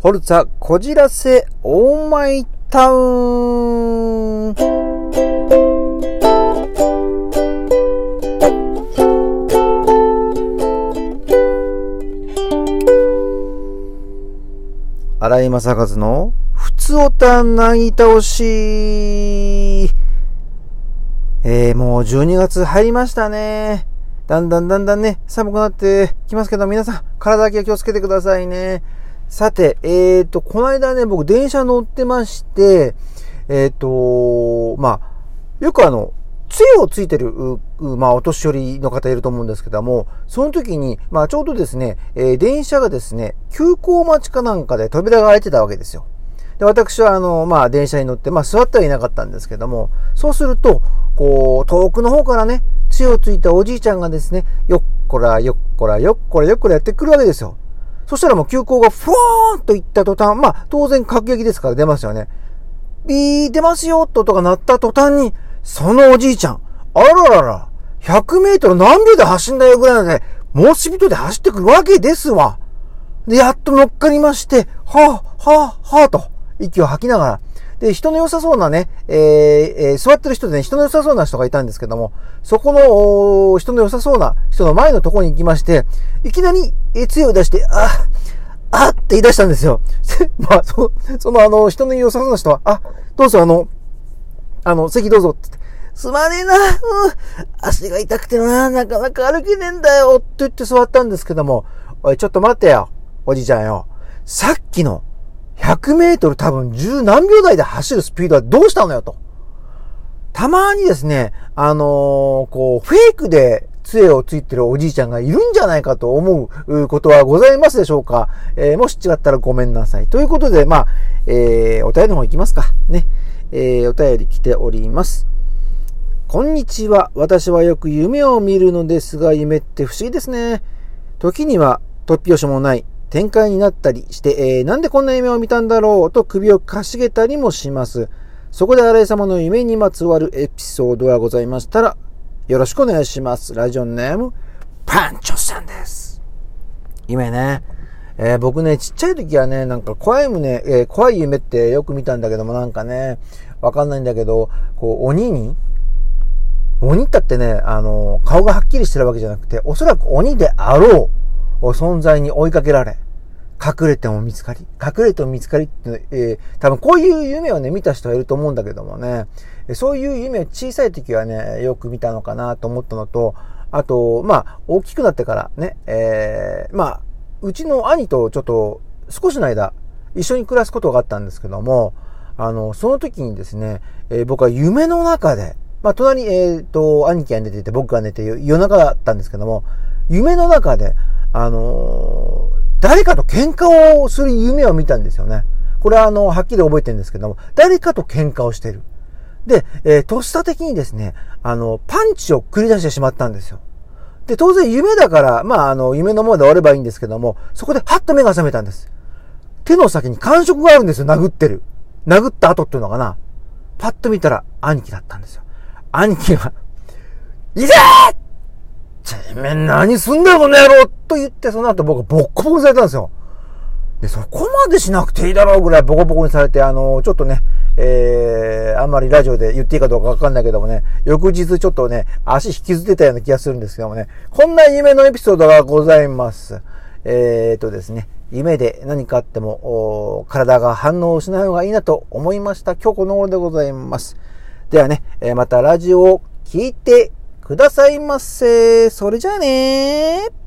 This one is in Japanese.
ホルツァこじらせオーマイタウン荒井正和のふつおたなぎ倒しえー、もう12月入りましたね。だんだんだんだんね、寒くなってきますけど、皆さん、体だけは気をつけてくださいね。さて、えーと、この間ね、僕電車乗ってまして、えーと、まあ、よくあの、杖をついてる、まあ、お年寄りの方いると思うんですけども、その時に、まあ、ちょうどですね、えー、電車がですね、急行待ちかなんかで扉が開いてたわけですよ。で、私は、あの、まあ、電車に乗って、まあ、座ってはいなかったんですけども、そうすると、こう、遠くの方からね、血をついたおじいちゃんがですね、よっこら、よっこら、よっこら、よっこらやってくるわけですよ。そしたらもう急行がふわーんといった途端、まあ、当然各撃ですから出ますよね。ビー出ますよととか鳴った途端に、そのおじいちゃん、あららら、100メートル何秒で走んだよぐらいで、猛スピードで走ってくるわけですわ。で、やっと乗っかりまして、はぁ、はぁ、はぁと、息を吐きながら、で、人の良さそうなね、えーえー、座ってる人でね、人の良さそうな人がいたんですけども、そこの、人の良さそうな人の前のところに行きまして、いきなり、えー、杖を出して、あ、あって言い出したんですよ。まあ、その、そのあの、人の良さそうな人は、あ、どうぞあの、あの、席どうぞって。すまねえな、うん、足が痛くてな、なかなか歩けねえんだよって言って座ったんですけども、おい、ちょっと待ってよ、おじいちゃんよ。さっきの100メートル多分10何秒台で走るスピードはどうしたのよと。たまにですね、あのー、こう、フェイクで杖をついてるおじいちゃんがいるんじゃないかと思うことはございますでしょうかえー、もし違ったらごめんなさい。ということで、まあ、えー、お便りの方行きますか。ね。えー、お便り来ております。こんにちは。私はよく夢を見るのですが、夢って不思議ですね。時には突拍子もない展開になったりして、えー、なんでこんな夢を見たんだろうと首をかしげたりもします。そこで新井様の夢にまつわるエピソードがございましたら、よろしくお願いします。ラジオネーム、パンチョさんです。夢ね。えー、僕ね、ちっちゃい時はね、なんか怖い夢、えー、怖い夢ってよく見たんだけども、なんかね、わかんないんだけど、こう、鬼に、鬼ったってね、あの、顔がはっきりしてるわけじゃなくて、おそらく鬼であろう。存在に追いかけられ、隠れても見つかり、隠れても見つかりって、えー、多分こういう夢をね、見た人はいると思うんだけどもね、そういう夢を小さい時はね、よく見たのかなと思ったのと、あと、まあ、大きくなってからね、えー、まあ、うちの兄とちょっと少しの間、一緒に暮らすことがあったんですけども、あの、その時にですね、えー、僕は夢の中で、まあ、隣、えっ、ー、と、兄貴が寝てて、僕が寝て夜中だったんですけども、夢の中で、あの、誰かと喧嘩をする夢を見たんですよね。これはあの、はっきり覚えてるんですけども、誰かと喧嘩をしてる。で、えー、とっさ的にですね、あの、パンチを繰り出してしまったんですよ。で、当然夢だから、まあ、あの、夢のもので終わればいいんですけども、そこでハッと目が覚めたんです。手の先に感触があるんですよ、殴ってる。殴った後っていうのかな。パッと見たら、兄貴だったんですよ。兄貴が、いぜーてめえ何すんだよ、この野郎と言って、その後僕はボッコボコにされたんですよ。で、そこまでしなくていいだろうぐらいボコボコにされて、あの、ちょっとね、えー、あんまりラジオで言っていいかどうかわかんないけどもね、翌日ちょっとね、足引きずってたような気がするんですけどもね、こんな夢のエピソードがございます。えーとですね、夢で何かあっても、体が反応しない方がいいなと思いました。今日この頃でございます。ではね、え、またラジオを聞いてくださいませ。それじゃあね